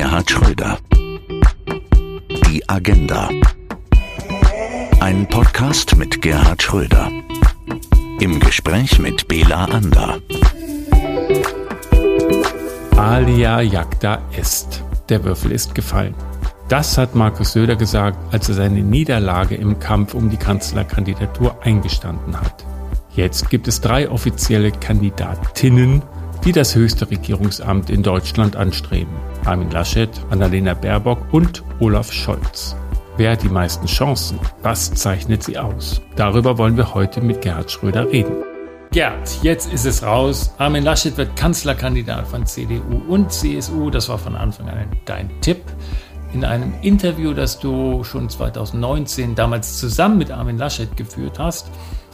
Gerhard Schröder. Die Agenda. Ein Podcast mit Gerhard Schröder. Im Gespräch mit Bela Ander. Alia jacta est. Der Würfel ist gefallen. Das hat Markus Söder gesagt, als er seine Niederlage im Kampf um die Kanzlerkandidatur eingestanden hat. Jetzt gibt es drei offizielle Kandidatinnen, die das höchste Regierungsamt in Deutschland anstreben. Armin Laschet, Annalena Baerbock und Olaf Scholz. Wer hat die meisten Chancen? Was zeichnet sie aus? Darüber wollen wir heute mit Gerhard Schröder reden. Gerd, jetzt ist es raus. Armin Laschet wird Kanzlerkandidat von CDU und CSU. Das war von Anfang an dein Tipp. In einem Interview, das du schon 2019 damals zusammen mit Armin Laschet geführt hast,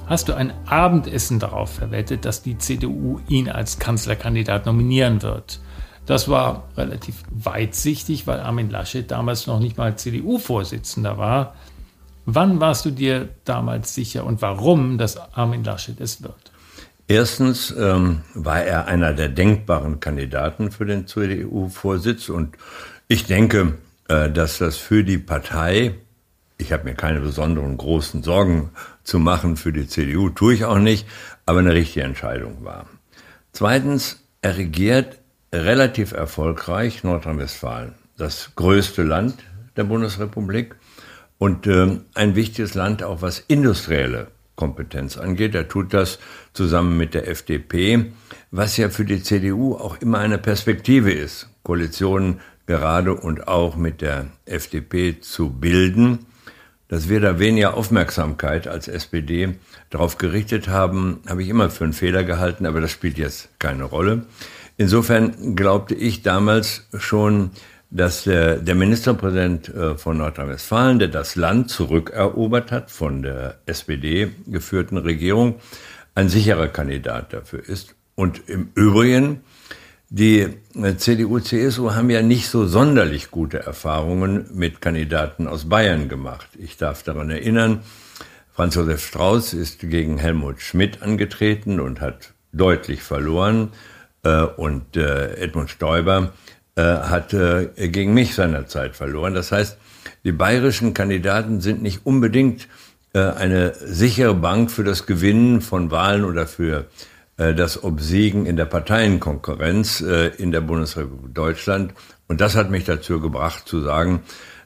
hast du ein Abendessen darauf verwettet, dass die CDU ihn als Kanzlerkandidat nominieren wird. Das war relativ weitsichtig, weil Armin Laschet damals noch nicht mal CDU-Vorsitzender war. Wann warst du dir damals sicher und warum, dass Armin Laschet es wird? Erstens ähm, war er einer der denkbaren Kandidaten für den CDU-Vorsitz und ich denke, äh, dass das für die Partei ich habe mir keine besonderen großen Sorgen zu machen für die CDU, tue ich auch nicht, aber eine richtige Entscheidung war. Zweitens, er regiert relativ erfolgreich Nordrhein-Westfalen, das größte Land der Bundesrepublik und äh, ein wichtiges Land auch was industrielle Kompetenz angeht. Er tut das zusammen mit der FDP, was ja für die CDU auch immer eine Perspektive ist, Koalitionen gerade und auch mit der FDP zu bilden. Dass wir da weniger Aufmerksamkeit als SPD darauf gerichtet haben, habe ich immer für einen Fehler gehalten, aber das spielt jetzt keine Rolle. Insofern glaubte ich damals schon, dass der, der Ministerpräsident äh, von Nordrhein-Westfalen, der das Land zurückerobert hat von der SPD geführten Regierung, ein sicherer Kandidat dafür ist. Und im Übrigen die äh, CDU, CSU haben ja nicht so sonderlich gute Erfahrungen mit Kandidaten aus Bayern gemacht. Ich darf daran erinnern, Franz Josef Strauß ist gegen Helmut Schmidt angetreten und hat deutlich verloren. Äh, und äh, Edmund Stoiber hat gegen mich seinerzeit verloren. Das heißt, die bayerischen Kandidaten sind nicht unbedingt eine sichere Bank für das Gewinnen von Wahlen oder für äh, das Obsiegen in der Parteienkonkurrenz äh, in der Bundesrepublik Deutschland. Und das hat mich dazu gebracht zu sagen,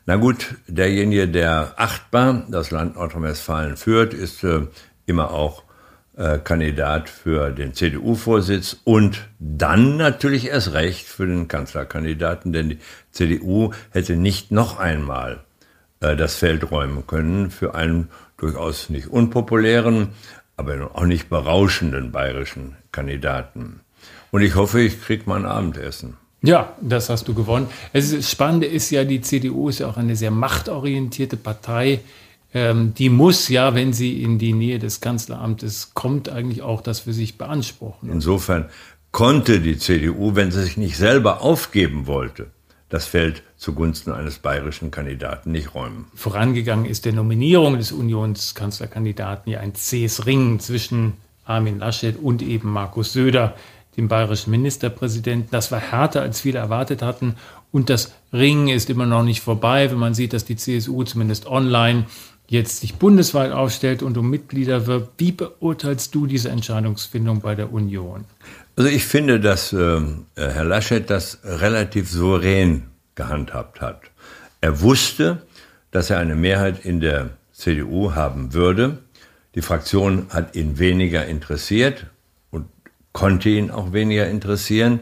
na gut, derjenige, der achtbar das Land Nordrhein-Westfalen führt, ist äh, immer auch Kandidat für den CDU-Vorsitz und dann natürlich erst recht für den Kanzlerkandidaten, denn die CDU hätte nicht noch einmal das Feld räumen können für einen durchaus nicht unpopulären, aber auch nicht berauschenden bayerischen Kandidaten. Und ich hoffe, ich kriege mein Abendessen. Ja, das hast du gewonnen. Es ist, das Spannende ist ja, die CDU ist ja auch eine sehr machtorientierte Partei. Ähm, die muss ja, wenn sie in die Nähe des Kanzleramtes kommt, eigentlich auch das für sich beanspruchen. Insofern konnte die CDU, wenn sie sich nicht selber aufgeben wollte, das Feld zugunsten eines bayerischen Kandidaten nicht räumen. Vorangegangen ist der Nominierung des Unionskanzlerkandidaten ja ein zähes Ringen zwischen Armin Laschet und eben Markus Söder, dem bayerischen Ministerpräsidenten. Das war härter, als viele erwartet hatten. Und das Ringen ist immer noch nicht vorbei, wenn man sieht, dass die CSU zumindest online jetzt sich bundesweit aufstellt und um Mitglieder wirbt. Wie beurteilst du diese Entscheidungsfindung bei der Union? Also ich finde, dass äh, Herr Laschet das relativ souverän gehandhabt hat. Er wusste, dass er eine Mehrheit in der CDU haben würde. Die Fraktion hat ihn weniger interessiert und konnte ihn auch weniger interessieren.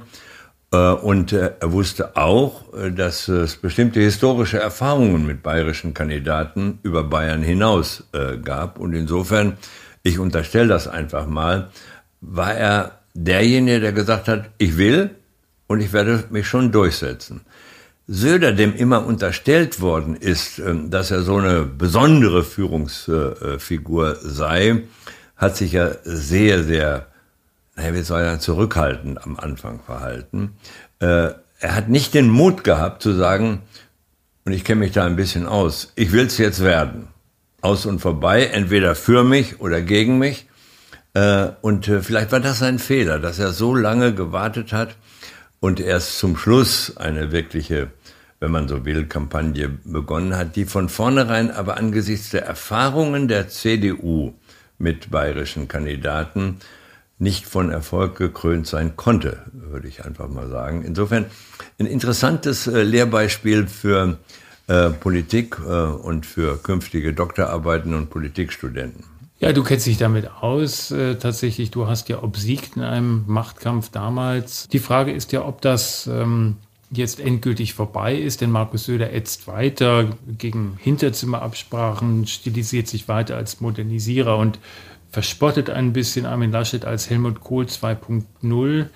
Äh, und äh, er wusste auch, äh, dass es bestimmte historische Erfahrungen mit bayerischen Kandidaten über Bayern hinaus gab. Und insofern, ich unterstelle das einfach mal, war er derjenige, der gesagt hat, ich will und ich werde mich schon durchsetzen. Söder, dem immer unterstellt worden ist, dass er so eine besondere Führungsfigur sei, hat sich ja sehr, sehr, naja, wie soll er zurückhaltend am Anfang verhalten. Äh, er hat nicht den Mut gehabt zu sagen, und ich kenne mich da ein bisschen aus, ich will es jetzt werden. Aus und vorbei, entweder für mich oder gegen mich. Äh, und äh, vielleicht war das ein Fehler, dass er so lange gewartet hat und erst zum Schluss eine wirkliche wenn man so will, Kampagne begonnen hat, die von vornherein aber angesichts der Erfahrungen der CDU mit bayerischen Kandidaten nicht von Erfolg gekrönt sein konnte, würde ich einfach mal sagen. Insofern ein interessantes äh, Lehrbeispiel für äh, Politik äh, und für künftige Doktorarbeiten und Politikstudenten. Ja, du kennst dich damit aus. Äh, tatsächlich, du hast ja obsiegt in einem Machtkampf damals. Die Frage ist ja, ob das ähm, jetzt endgültig vorbei ist, denn Markus Söder ätzt weiter gegen Hinterzimmerabsprachen, stilisiert sich weiter als Modernisierer und verspottet ein bisschen Armin Laschet als Helmut Kohl 2.0.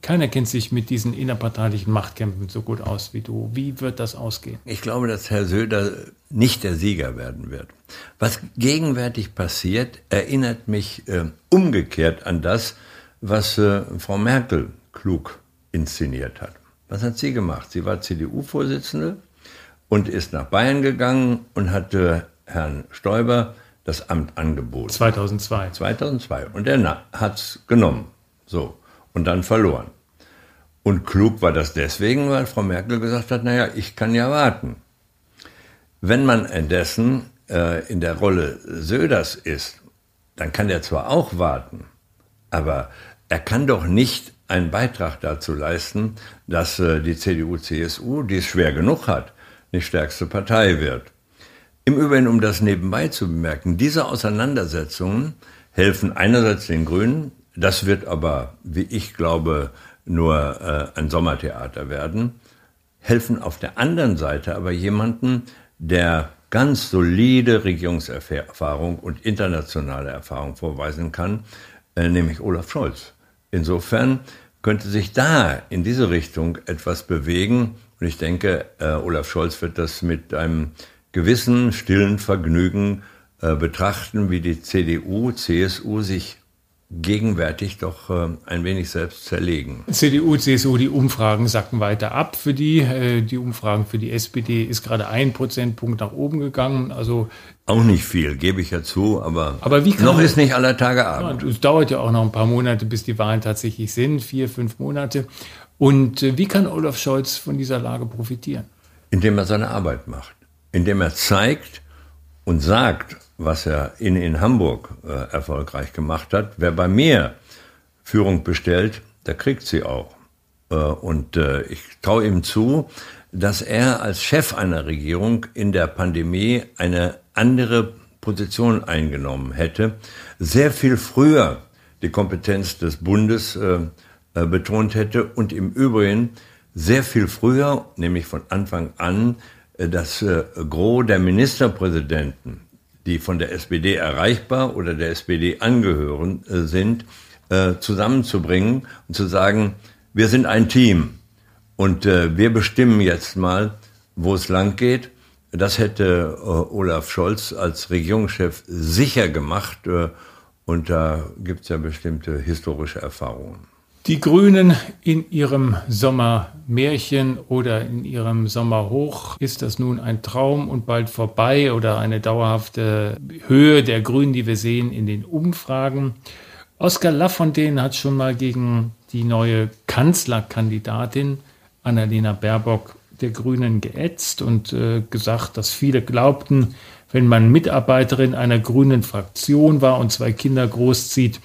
Keiner kennt sich mit diesen innerparteilichen Machtkämpfen so gut aus wie du. Wie wird das ausgehen? Ich glaube, dass Herr Söder nicht der Sieger werden wird. Was gegenwärtig passiert, erinnert mich äh, umgekehrt an das, was äh, Frau Merkel klug inszeniert hat. Was hat sie gemacht? Sie war CDU-Vorsitzende und ist nach Bayern gegangen und hatte Herrn Stoiber das Amt angeboten. 2002. 2002. Und er hat es genommen. So. Und dann verloren. Und klug war das deswegen, weil Frau Merkel gesagt hat, naja, ich kann ja warten. Wenn man indessen äh, in der Rolle Söders ist, dann kann er zwar auch warten, aber er kann doch nicht einen Beitrag dazu leisten, dass äh, die CDU-CSU, die es schwer genug hat, nicht stärkste Partei wird. Im Übrigen, um das nebenbei zu bemerken, diese Auseinandersetzungen helfen einerseits den Grünen, das wird aber, wie ich glaube, nur äh, ein Sommertheater werden, helfen auf der anderen Seite aber jemanden, der ganz solide Regierungserfahrung und internationale Erfahrung vorweisen kann, äh, nämlich Olaf Scholz. Insofern könnte sich da in diese Richtung etwas bewegen. Und ich denke, äh, Olaf Scholz wird das mit einem gewissen stillen Vergnügen äh, betrachten, wie die CDU, CSU sich gegenwärtig doch äh, ein wenig selbst zerlegen. CDU, CSU, die Umfragen sacken weiter ab für die. Äh, die Umfragen für die SPD ist gerade ein Prozentpunkt nach oben gegangen. Also auch nicht viel, gebe ich ja zu, aber, aber noch ist nicht aller Tage Abend. Ja, es dauert ja auch noch ein paar Monate, bis die Wahlen tatsächlich sind, vier, fünf Monate. Und äh, wie kann Olaf Scholz von dieser Lage profitieren? Indem er seine Arbeit macht indem er zeigt und sagt, was er in, in Hamburg äh, erfolgreich gemacht hat. Wer bei mir Führung bestellt, der kriegt sie auch. Äh, und äh, ich traue ihm zu, dass er als Chef einer Regierung in der Pandemie eine andere Position eingenommen hätte, sehr viel früher die Kompetenz des Bundes äh, äh, betont hätte und im Übrigen sehr viel früher, nämlich von Anfang an, das äh, Gros der Ministerpräsidenten, die von der SPD erreichbar oder der SPD angehören äh, sind, äh, zusammenzubringen und zu sagen, wir sind ein Team und wir bestimmen jetzt mal, wo es lang geht. Das hätte Olaf Scholz als Regierungschef sicher gemacht und da gibt es ja bestimmte historische Erfahrungen. Die Grünen in ihrem Sommermärchen oder in ihrem Sommerhoch ist das nun ein Traum und bald vorbei oder eine dauerhafte Höhe der Grünen, die wir sehen in den Umfragen. Oskar Lafontaine hat schon mal gegen die neue Kanzlerkandidatin Annalena Baerbock der Grünen geätzt und äh, gesagt, dass viele glaubten, wenn man Mitarbeiterin einer grünen Fraktion war und zwei Kinder großzieht,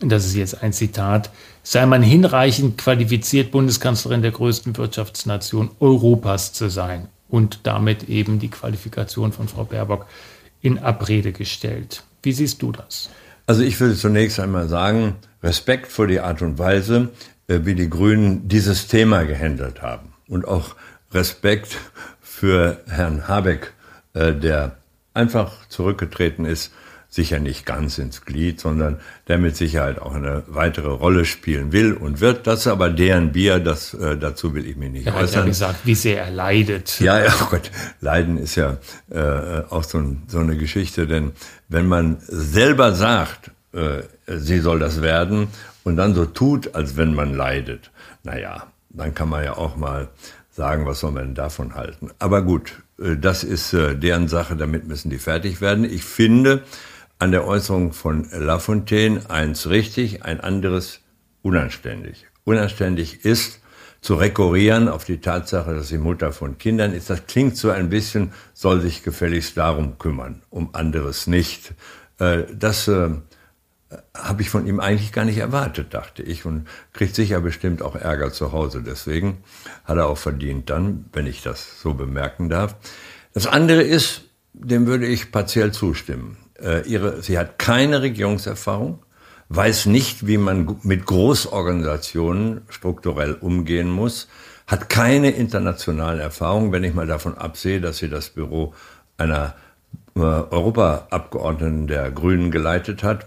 das ist jetzt ein Zitat, sei man hinreichend qualifiziert, Bundeskanzlerin der größten Wirtschaftsnation Europas zu sein. Und damit eben die Qualifikation von Frau Baerbock in Abrede gestellt. Wie siehst du das? Also ich würde zunächst einmal sagen, Respekt vor die Art und Weise, äh, wie die Grünen dieses Thema gehandelt haben. Und auch Respekt für Herrn Habeck, äh, der einfach zurückgetreten ist sicher nicht ganz ins Glied, sondern der mit Sicherheit auch eine weitere Rolle spielen will und wird. Das ist aber deren Bier, das, äh, dazu will ich mich nicht er äußern. Er hat ja gesagt, wie sehr er leidet. Ja, ja, oh Gott, Leiden ist ja äh, auch so, ein, so eine Geschichte, denn wenn man selber sagt, äh, sie soll das werden und dann so tut, als wenn man leidet, naja, dann kann man ja auch mal sagen, was soll man denn davon halten. Aber gut, äh, das ist äh, deren Sache, damit müssen die fertig werden. Ich finde, an der Äußerung von Lafontaine eins richtig, ein anderes unanständig. Unanständig ist, zu rekurrieren auf die Tatsache, dass sie Mutter von Kindern ist. Das klingt so ein bisschen, soll sich gefälligst darum kümmern, um anderes nicht. Äh, das äh, habe ich von ihm eigentlich gar nicht erwartet, dachte ich, und kriegt sicher bestimmt auch Ärger zu Hause. Deswegen hat er auch verdient dann, wenn ich das so bemerken darf. Das andere ist, dem würde ich partiell zustimmen. Äh, ihre, sie hat keine Regierungserfahrung weiß nicht, wie man mit Großorganisationen strukturell umgehen muss, hat keine internationalen Erfahrungen, wenn ich mal davon absehe, dass sie das Büro einer äh, Europaabgeordneten der Grünen geleitet hat,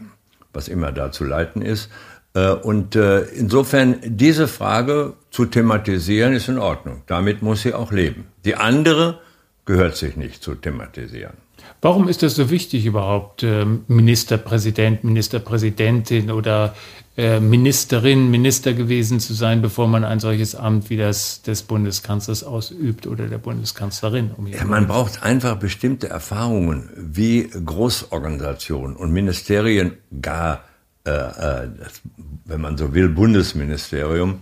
was immer da zu leiten ist. Äh, und äh, insofern diese Frage zu thematisieren ist in Ordnung. Damit muss sie auch leben. Die andere gehört sich nicht zu thematisieren. Warum ist das so wichtig überhaupt, ähm, Ministerpräsident, Ministerpräsidentin oder äh, Ministerin, Minister gewesen zu sein, bevor man ein solches Amt wie das des Bundeskanzlers ausübt oder der Bundeskanzlerin? Um ja, man braucht einfach bestimmte Erfahrungen, wie Großorganisationen und Ministerien, gar, äh, äh, wenn man so will, Bundesministerium,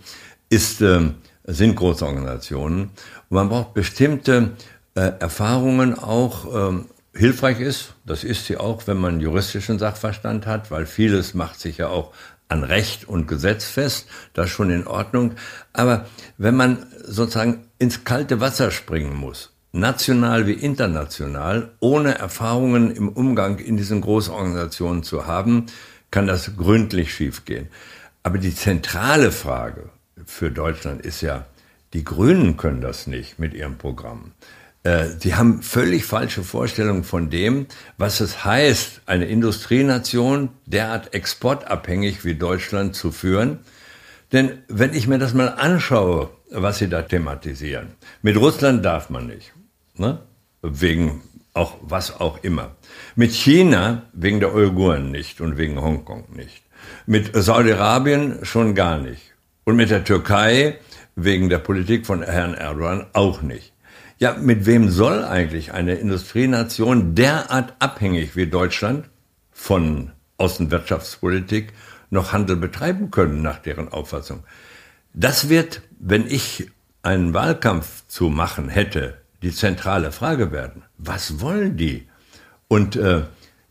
ist, äh, sind Großorganisationen. Und man braucht bestimmte äh, Erfahrungen auch, ähm, hilfreich ist. Das ist sie auch, wenn man juristischen Sachverstand hat, weil vieles macht sich ja auch an Recht und Gesetz fest. Das ist schon in Ordnung. Aber wenn man sozusagen ins kalte Wasser springen muss, national wie international, ohne Erfahrungen im Umgang in diesen Großorganisationen zu haben, kann das gründlich schiefgehen. Aber die zentrale Frage für Deutschland ist ja, die Grünen können das nicht mit ihrem Programm. Äh, sie haben völlig falsche Vorstellungen von dem, was es heißt, eine Industrienation derart exportabhängig wie Deutschland zu führen. Denn wenn ich mir das mal anschaue, was sie da thematisieren, mit Russland darf man nicht, ne? wegen auch was auch immer. Mit China wegen der Uiguren nicht und wegen Hongkong nicht. Mit Saudi-Arabien schon gar nicht. Und mit der Türkei wegen der Politik von Herrn Erdogan auch nicht. Ja, mit wem soll eigentlich eine Industrienation derart abhängig wie Deutschland von Außenwirtschaftspolitik noch Handel betreiben können, nach deren Auffassung? Das wird, wenn ich einen Wahlkampf zu machen hätte, die zentrale Frage werden. Was wollen die? Und äh,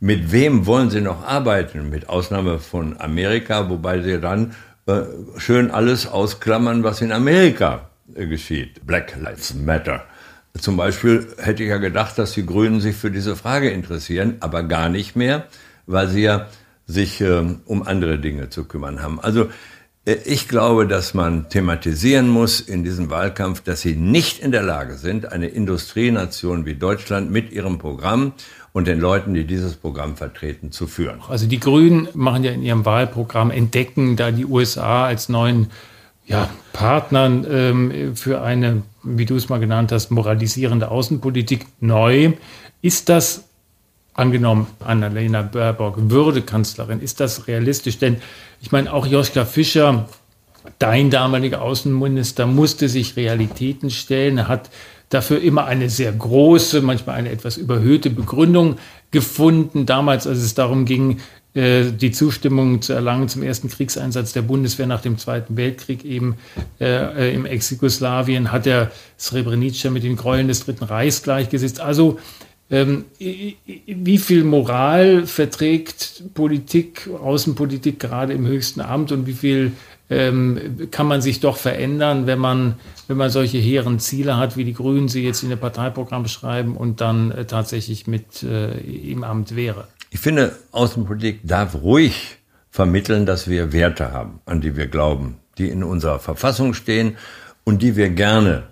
mit wem wollen sie noch arbeiten? Mit Ausnahme von Amerika, wobei sie dann äh, schön alles ausklammern, was in Amerika äh, geschieht. Black Lives Matter. Zum Beispiel hätte ich ja gedacht, dass die Grünen sich für diese Frage interessieren, aber gar nicht mehr, weil sie ja sich äh, um andere Dinge zu kümmern haben. Also äh, ich glaube, dass man thematisieren muss in diesem Wahlkampf, dass sie nicht in der Lage sind, eine Industrienation wie Deutschland mit ihrem Programm und den Leuten, die dieses Programm vertreten, zu führen. Also die Grünen machen ja in ihrem Wahlprogramm, entdecken da die USA als neuen ja, Partnern ähm, für eine, wie du es mal genannt hast, moralisierende Außenpolitik neu. Ist das angenommen, Annalena Baerbock würde Kanzlerin, ist das realistisch? Denn ich meine, auch Joschka Fischer, dein damaliger Außenminister, musste sich Realitäten stellen. Er hat dafür immer eine sehr große, manchmal eine etwas überhöhte Begründung gefunden. Damals, als es darum ging, die Zustimmung zu erlangen zum ersten Kriegseinsatz der Bundeswehr nach dem Zweiten Weltkrieg eben äh, im Ex-Jugoslawien, hat er Srebrenica mit den Gräueln des Dritten Reichs gleichgesetzt. Also ähm, wie viel Moral verträgt Politik, Außenpolitik gerade im höchsten Amt und wie viel ähm, kann man sich doch verändern, wenn man, wenn man solche hehren Ziele hat, wie die Grünen sie jetzt in der Parteiprogramm schreiben und dann äh, tatsächlich mit äh, im Amt wäre? Ich finde, Außenpolitik darf ruhig vermitteln, dass wir Werte haben, an die wir glauben, die in unserer Verfassung stehen und die wir gerne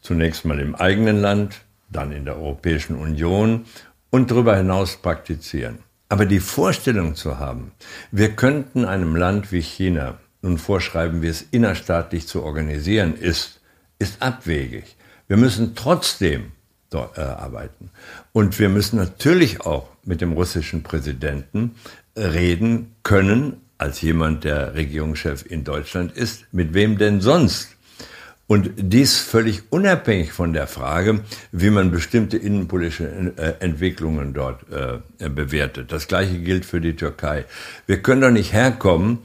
zunächst mal im eigenen Land, dann in der Europäischen Union und darüber hinaus praktizieren. Aber die Vorstellung zu haben, wir könnten einem Land wie China nun vorschreiben, wie es innerstaatlich zu organisieren ist, ist abwegig. Wir müssen trotzdem dort, äh, arbeiten. Und wir müssen natürlich auch mit dem russischen Präsidenten reden können, als jemand, der Regierungschef in Deutschland ist. Mit wem denn sonst? Und dies völlig unabhängig von der Frage, wie man bestimmte innenpolitische äh, Entwicklungen dort äh, bewertet. Das Gleiche gilt für die Türkei. Wir können doch nicht herkommen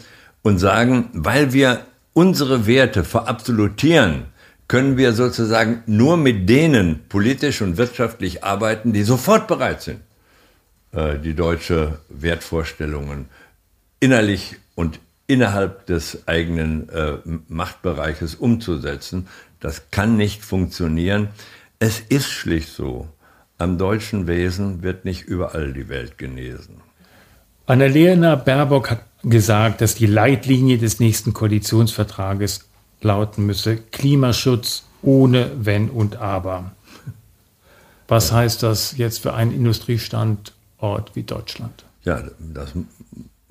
und sagen, weil wir unsere Werte verabsolutieren, können wir sozusagen nur mit denen politisch und wirtschaftlich arbeiten, die sofort bereit sind, äh, die deutsche Wertvorstellungen innerlich und innerhalb des eigenen äh, Machtbereiches umzusetzen. Das kann nicht funktionieren. Es ist schlicht so, am deutschen Wesen wird nicht überall die Welt genesen. Annalena Baerbock hat gesagt, dass die Leitlinie des nächsten Koalitionsvertrages lauten müsse, Klimaschutz ohne Wenn und Aber. Was ja. heißt das jetzt für einen Industriestandort wie Deutschland? Ja, das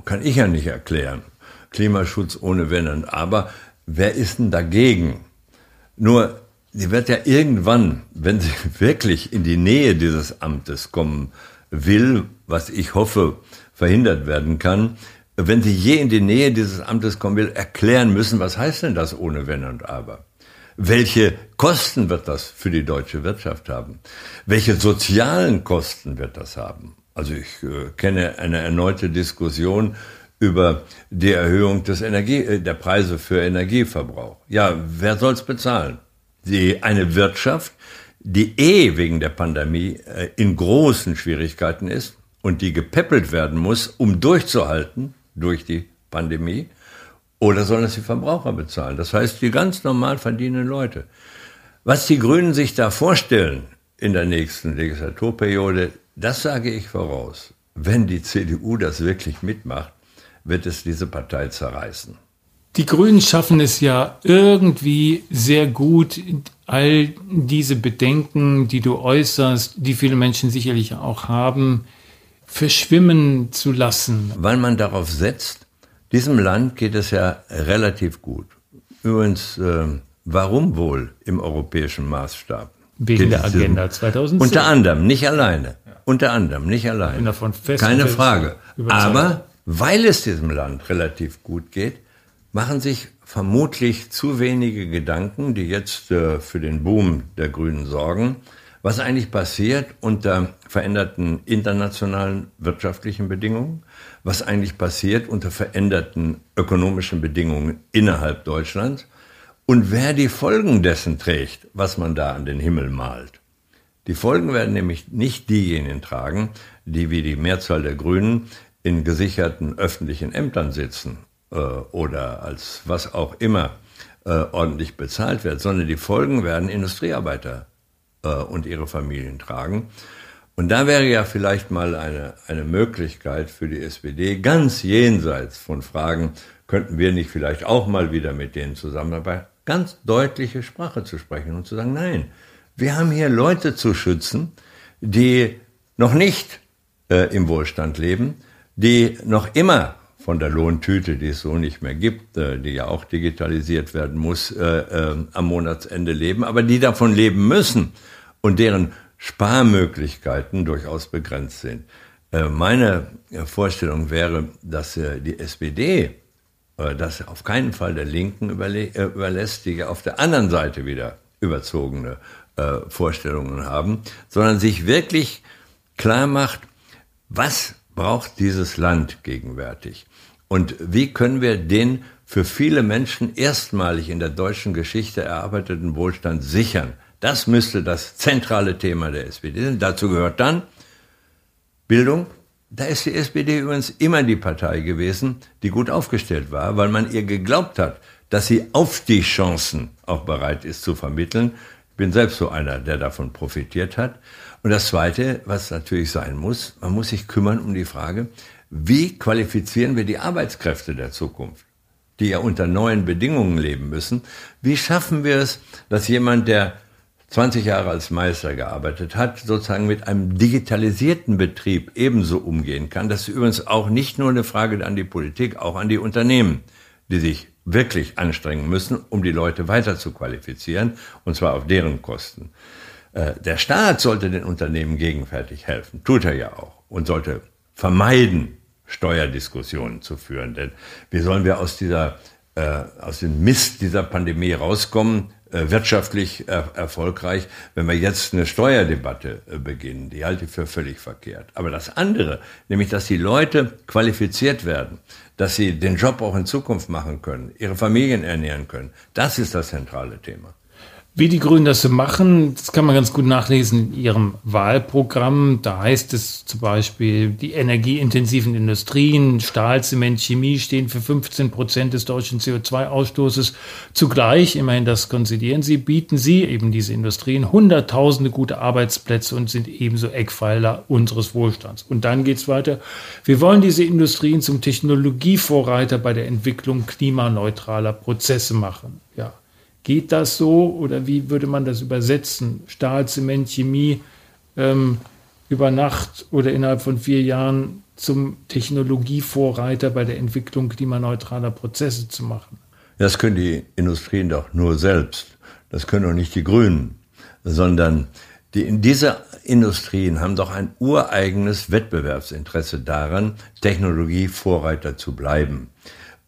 kann ich ja nicht erklären. Klimaschutz ohne Wenn und Aber. Wer ist denn dagegen? Nur, sie wird ja irgendwann, wenn sie wirklich in die Nähe dieses Amtes kommen will, was ich hoffe, verhindert werden kann, wenn sie je in die Nähe dieses Amtes kommen will, erklären müssen, was heißt denn das ohne Wenn und Aber? Welche Kosten wird das für die deutsche Wirtschaft haben? Welche sozialen Kosten wird das haben? Also ich äh, kenne eine erneute Diskussion über die Erhöhung des Energie, äh, der Preise für Energieverbrauch. Ja, wer soll es bezahlen? Die, eine Wirtschaft, die eh wegen der Pandemie äh, in großen Schwierigkeiten ist und die gepäppelt werden muss, um durchzuhalten durch die Pandemie. Oder sollen es die Verbraucher bezahlen? Das heißt, die ganz normal verdienenden Leute. Was die Grünen sich da vorstellen in der nächsten Legislaturperiode, das sage ich voraus. Wenn die CDU das wirklich mitmacht, wird es diese Partei zerreißen. Die Grünen schaffen es ja irgendwie sehr gut, all diese Bedenken, die du äußerst, die viele Menschen sicherlich auch haben, verschwimmen zu lassen. Weil man darauf setzt, diesem Land geht es ja relativ gut. Übrigens, äh, warum wohl im europäischen Maßstab? Wegen der Agenda 2010. Unter anderem, nicht alleine. Ja. Unter anderem, nicht alleine. Bin davon fest Keine Frage. Aber weil es diesem Land relativ gut geht, machen sich vermutlich zu wenige Gedanken, die jetzt äh, für den Boom der Grünen sorgen, was eigentlich passiert unter veränderten internationalen wirtschaftlichen Bedingungen, was eigentlich passiert unter veränderten ökonomischen Bedingungen innerhalb Deutschlands und wer die Folgen dessen trägt, was man da an den Himmel malt. Die Folgen werden nämlich nicht diejenigen tragen, die wie die Mehrzahl der Grünen in gesicherten öffentlichen Ämtern sitzen äh, oder als was auch immer äh, ordentlich bezahlt wird, sondern die Folgen werden Industriearbeiter und ihre Familien tragen. Und da wäre ja vielleicht mal eine, eine Möglichkeit für die SPD, ganz jenseits von Fragen, könnten wir nicht vielleicht auch mal wieder mit denen zusammenarbeiten, ganz deutliche Sprache zu sprechen und zu sagen, nein, wir haben hier Leute zu schützen, die noch nicht äh, im Wohlstand leben, die noch immer von der Lohntüte, die es so nicht mehr gibt, äh, die ja auch digitalisiert werden muss, äh, äh, am Monatsende leben, aber die davon leben müssen und deren Sparmöglichkeiten durchaus begrenzt sind. Äh, meine Vorstellung wäre, dass äh, die SPD äh, das auf keinen Fall der Linken überlässt, die ja auf der anderen Seite wieder überzogene Vorstellungen haben, sondern sich wirklich klar macht, was braucht dieses Land gegenwärtig? Und wie können wir den für viele Menschen erstmalig in der deutschen Geschichte erarbeiteten Wohlstand sichern? Das müsste das zentrale Thema der SPD sein. Dazu gehört dann Bildung. Da ist die SPD übrigens immer die Partei gewesen, die gut aufgestellt war, weil man ihr geglaubt hat, dass sie Aufstiegschancen auch bereit ist zu vermitteln. Ich bin selbst so einer, der davon profitiert hat. Und das Zweite, was natürlich sein muss, man muss sich kümmern um die Frage, wie qualifizieren wir die Arbeitskräfte der Zukunft, die ja unter neuen Bedingungen leben müssen? Wie schaffen wir es, dass jemand, der 20 Jahre als Meister gearbeitet hat, sozusagen mit einem digitalisierten Betrieb ebenso umgehen kann. Das ist übrigens auch nicht nur eine Frage an die Politik, auch an die Unternehmen, die sich wirklich anstrengen müssen, um die Leute weiter zu qualifizieren, und zwar auf deren Kosten. Äh, der Staat sollte den Unternehmen gegenwärtig helfen, tut er ja auch, und sollte vermeiden, Steuerdiskussionen zu führen. Denn wie sollen wir aus dieser, äh, aus dem Mist dieser Pandemie rauskommen, äh, wirtschaftlich er erfolgreich, wenn wir jetzt eine Steuerdebatte äh, beginnen. Die halte ich für völlig verkehrt. Aber das andere, nämlich dass die Leute qualifiziert werden, dass sie den Job auch in Zukunft machen können, ihre Familien ernähren können, das ist das zentrale Thema. Wie die Grünen das so machen, das kann man ganz gut nachlesen in ihrem Wahlprogramm. Da heißt es zum Beispiel, die energieintensiven Industrien, Stahl, Zement, Chemie stehen für 15 Prozent des deutschen CO2-Ausstoßes. Zugleich, immerhin das konzidieren sie, bieten sie, eben diese Industrien, hunderttausende gute Arbeitsplätze und sind ebenso Eckpfeiler unseres Wohlstands. Und dann geht's weiter. Wir wollen diese Industrien zum Technologievorreiter bei der Entwicklung klimaneutraler Prozesse machen. Ja. Geht das so oder wie würde man das übersetzen? Stahl, Zement, Chemie ähm, über Nacht oder innerhalb von vier Jahren zum Technologievorreiter bei der Entwicklung klimaneutraler Prozesse zu machen? Das können die Industrien doch nur selbst. Das können auch nicht die Grünen, sondern die, diese Industrien haben doch ein ureigenes Wettbewerbsinteresse daran, Technologievorreiter zu bleiben.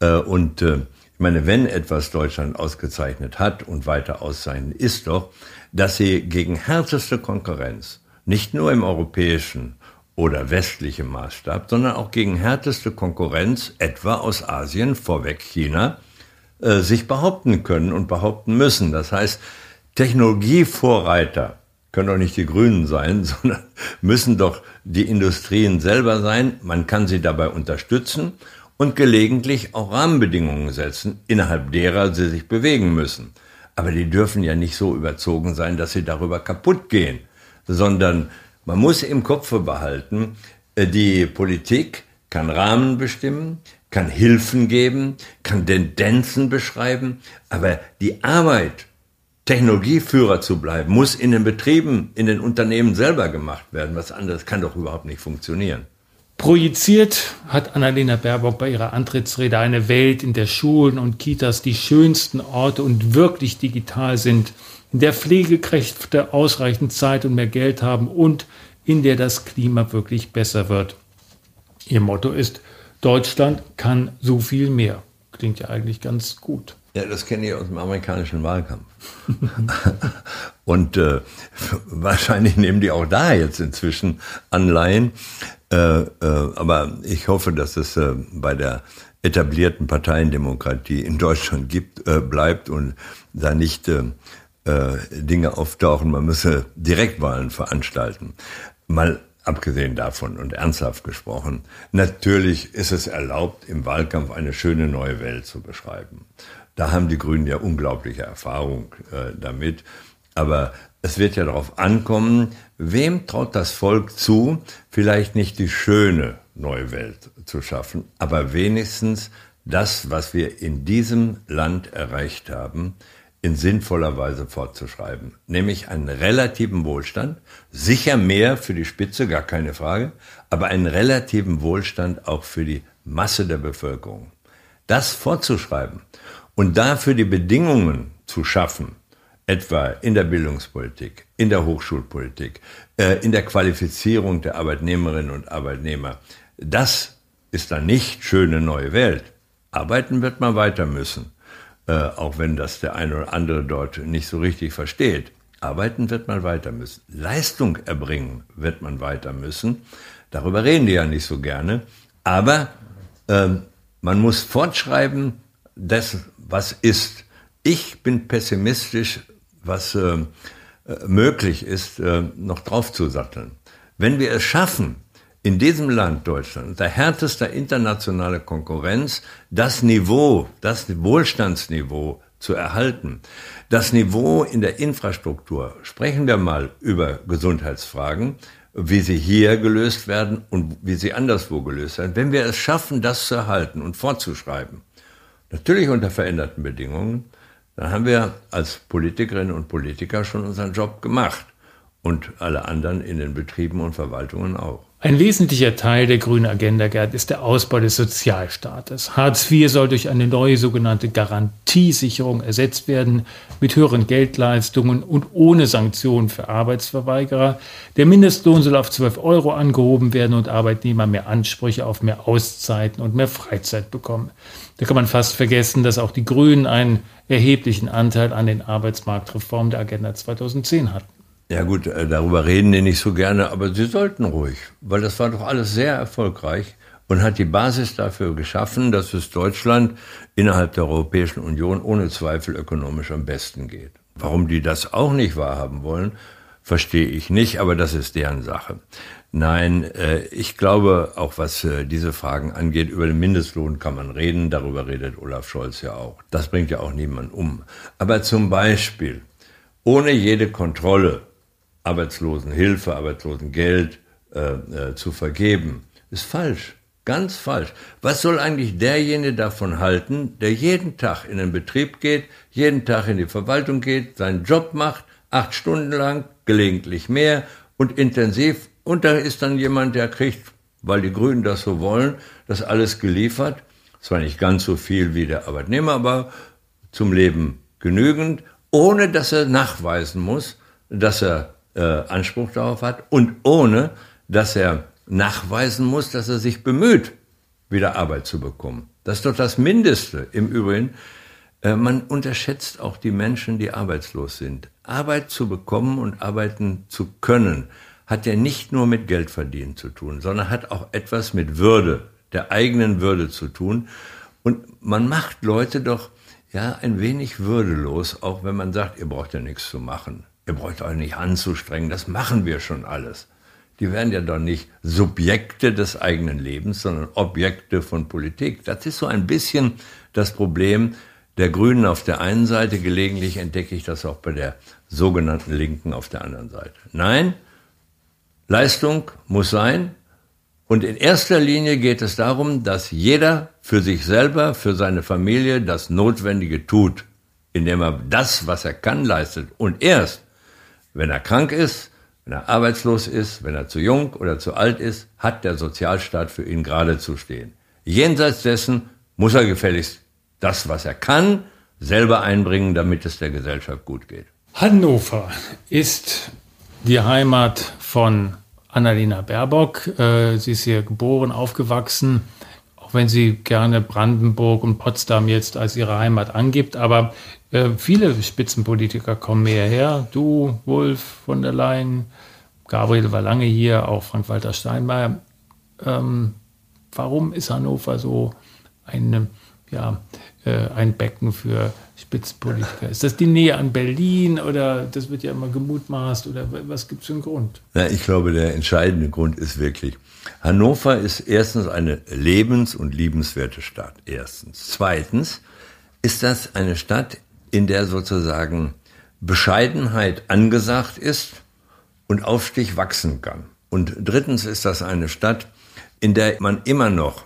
Äh, und äh, ich meine, wenn etwas Deutschland ausgezeichnet hat und weiter auszeichnen, ist doch, dass sie gegen härteste Konkurrenz, nicht nur im europäischen oder westlichen Maßstab, sondern auch gegen härteste Konkurrenz, etwa aus Asien, vorweg China, äh, sich behaupten können und behaupten müssen. Das heißt, Technologievorreiter können doch nicht die Grünen sein, sondern müssen doch die Industrien selber sein. Man kann sie dabei unterstützen und gelegentlich auch Rahmenbedingungen setzen, innerhalb derer sie sich bewegen müssen. Aber die dürfen ja nicht so überzogen sein, dass sie darüber kaputt gehen, sondern man muss im Kopf behalten, äh, die Politik kann Rahmen bestimmen, kann Hilfen geben, kann Tendenzen beschreiben, aber die Arbeit, Technologieführer zu bleiben, muss in den Betrieben, in den Unternehmen selber gemacht werden. Was anderes kann doch überhaupt nicht funktionieren. Projiziert hat Annalena Baerbock bei ihrer Antrittsrede eine Welt, in der Schulen und Kitas die schönsten Orte und wirklich digital sind, in der Pflegekräfte ausreichend Zeit und mehr Geld haben und in der das Klima wirklich besser wird. Ihr Motto ist, Deutschland kann so viel mehr. Klingt ja eigentlich ganz gut. Ja, das kenne ich aus dem amerikanischen Wahlkampf. und äh, wahrscheinlich nehmen die auch da jetzt inzwischen Anleihen. Äh, äh, aber ich hoffe, dass es äh, bei der etablierten Parteiendemokratie in Deutschland gibt, äh, bleibt und da nicht äh, Dinge auftauchen, man müsse Direktwahlen veranstalten. Mal abgesehen davon und ernsthaft gesprochen, natürlich ist es erlaubt, im Wahlkampf eine schöne neue Welt zu beschreiben. Da haben die Grünen ja unglaubliche Erfahrung damit. Aber es wird ja darauf ankommen, wem traut das Volk zu, vielleicht nicht die schöne neue Welt zu schaffen, aber wenigstens das, was wir in diesem Land erreicht haben, in sinnvoller Weise fortzuschreiben. Nämlich einen relativen Wohlstand, sicher mehr für die Spitze, gar keine Frage, aber einen relativen Wohlstand auch für die Masse der Bevölkerung. Das fortzuschreiben und dafür die Bedingungen zu schaffen, etwa in der Bildungspolitik, in der Hochschulpolitik, äh, in der Qualifizierung der Arbeitnehmerinnen und Arbeitnehmer, das ist dann nicht schöne neue Welt. Arbeiten wird man weiter müssen, äh, auch wenn das der eine oder andere dort nicht so richtig versteht. Arbeiten wird man weiter müssen. Leistung erbringen wird man weiter müssen. Darüber reden die ja nicht so gerne. Aber äh, man muss fortschreiben, das, was ist. Ich bin pessimistisch, was äh, möglich ist, äh, noch draufzusatteln. Wenn wir es schaffen, in diesem Land Deutschland, unter härtester internationaler Konkurrenz, das Niveau, das Wohlstandsniveau zu erhalten, das Niveau in der Infrastruktur, sprechen wir mal über Gesundheitsfragen, wie sie hier gelöst werden und wie sie anderswo gelöst werden. Wenn wir es schaffen, das zu erhalten und fortzuschreiben, natürlich unter veränderten Bedingungen, dann haben wir als Politikerinnen und Politiker schon unseren Job gemacht und alle anderen in den Betrieben und Verwaltungen auch. Ein wesentlicher Teil der grünen Agenda, Gerd, ist der Ausbau des Sozialstaates. Hartz IV soll durch eine neue sogenannte Garantiesicherung ersetzt werden, mit höheren Geldleistungen und ohne Sanktionen für Arbeitsverweigerer. Der Mindestlohn soll auf 12 Euro angehoben werden und Arbeitnehmer mehr Ansprüche auf mehr Auszeiten und mehr Freizeit bekommen. Da kann man fast vergessen, dass auch die Grünen einen erheblichen Anteil an den Arbeitsmarktreformen der Agenda 2010 hatten. Ja gut, äh, darüber reden die nicht so gerne, aber sie sollten ruhig, weil das war doch alles sehr erfolgreich und hat die Basis dafür geschaffen, dass es Deutschland innerhalb der Europäischen Union ohne Zweifel ökonomisch am besten geht. Warum die das auch nicht wahrhaben wollen, verstehe ich nicht, aber das ist deren Sache. Nein, äh, ich glaube, auch was äh, diese Fragen angeht, über den Mindestlohn kann man reden, darüber redet Olaf Scholz ja auch. Das bringt ja auch niemand um. Aber zum Beispiel, ohne jede Kontrolle Arbeitslosenhilfe, Arbeitslosengeld äh, äh, zu vergeben, ist falsch. Ganz falsch. Was soll eigentlich derjenige davon halten, der jeden Tag in den Betrieb geht, jeden Tag in die Verwaltung geht, seinen Job macht, acht Stunden lang, gelegentlich mehr und intensiv. Und da ist dann jemand, der kriegt, weil die Grünen das so wollen, das alles geliefert. Zwar nicht ganz so viel wie der Arbeitnehmer, aber zum Leben genügend, ohne dass er nachweisen muss, dass er äh, Anspruch darauf hat und ohne, dass er nachweisen muss, dass er sich bemüht, wieder Arbeit zu bekommen. Das ist doch das Mindeste. Im Übrigen, äh, man unterschätzt auch die Menschen, die arbeitslos sind. Arbeit zu bekommen und arbeiten zu können, hat ja nicht nur mit Geldverdienen zu tun, sondern hat auch etwas mit Würde, der eigenen Würde zu tun. Und man macht Leute doch ja ein wenig würdelos, auch wenn man sagt, ihr braucht ja nichts zu machen. Ihr braucht euch nicht anzustrengen, das machen wir schon alles. Die werden ja doch nicht Subjekte des eigenen Lebens, sondern Objekte von Politik. Das ist so ein bisschen das Problem der Grünen auf der einen Seite. Gelegentlich entdecke ich das auch bei der sogenannten Linken auf der anderen Seite. Nein, Leistung muss sein. Und in erster Linie geht es darum, dass jeder für sich selber, für seine Familie das Notwendige tut, indem er das, was er kann, leistet. Und erst, wenn er krank ist, wenn er arbeitslos ist, wenn er zu jung oder zu alt ist, hat der Sozialstaat für ihn gerade zu stehen. Jenseits dessen muss er gefälligst das, was er kann, selber einbringen, damit es der Gesellschaft gut geht. Hannover ist die Heimat von Annalena Baerbock. Äh, sie ist hier geboren, aufgewachsen, auch wenn sie gerne Brandenburg und Potsdam jetzt als ihre Heimat angibt. Aber äh, viele Spitzenpolitiker kommen hierher. Du, Wolf von der Leyen, Gabriel war lange hier, auch Frank-Walter Steinmeier. Ähm, warum ist Hannover so ein, ja, äh, ein Becken für Spitzenpolitiker? Ist das die Nähe an Berlin oder das wird ja immer gemutmaßt oder was gibt es für einen Grund? Ja, ich glaube, der entscheidende Grund ist wirklich, Hannover ist erstens eine lebens- und liebenswerte Stadt. Erstens. Zweitens ist das eine Stadt, in der sozusagen Bescheidenheit angesagt ist und Aufstieg wachsen kann. Und drittens ist das eine Stadt, in der man immer noch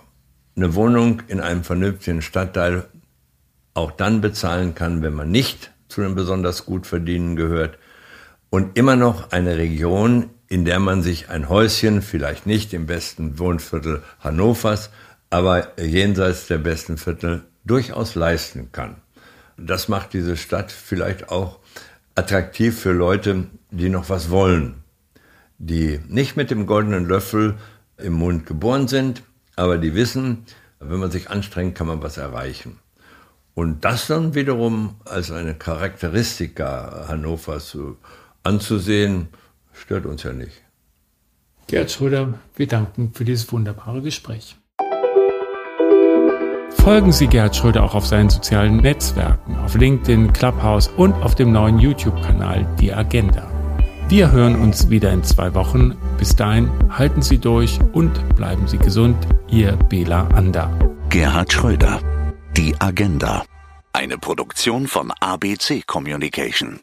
eine Wohnung in einem vernünftigen Stadtteil auch dann bezahlen kann, wenn man nicht zu den besonders gut verdienen gehört. Und immer noch eine Region, in der man sich ein Häuschen, vielleicht nicht im besten Wohnviertel Hannovers, aber jenseits der besten Viertel durchaus leisten kann. Das macht diese Stadt vielleicht auch attraktiv für Leute, die noch was wollen, die nicht mit dem goldenen Löffel im Mund geboren sind, aber die wissen, wenn man sich anstrengt, kann man was erreichen. Und das dann wiederum als eine Charakteristika Hannovers anzusehen, stört uns ja nicht. Gerd Schröder, wir danken für dieses wunderbare Gespräch. Folgen Sie Gerhard Schröder auch auf seinen sozialen Netzwerken, auf LinkedIn, Clubhouse und auf dem neuen YouTube-Kanal Die Agenda. Wir hören uns wieder in zwei Wochen. Bis dahin halten Sie durch und bleiben Sie gesund. Ihr Bela Ander. Gerhard Schröder. Die Agenda. Eine Produktion von ABC Communication.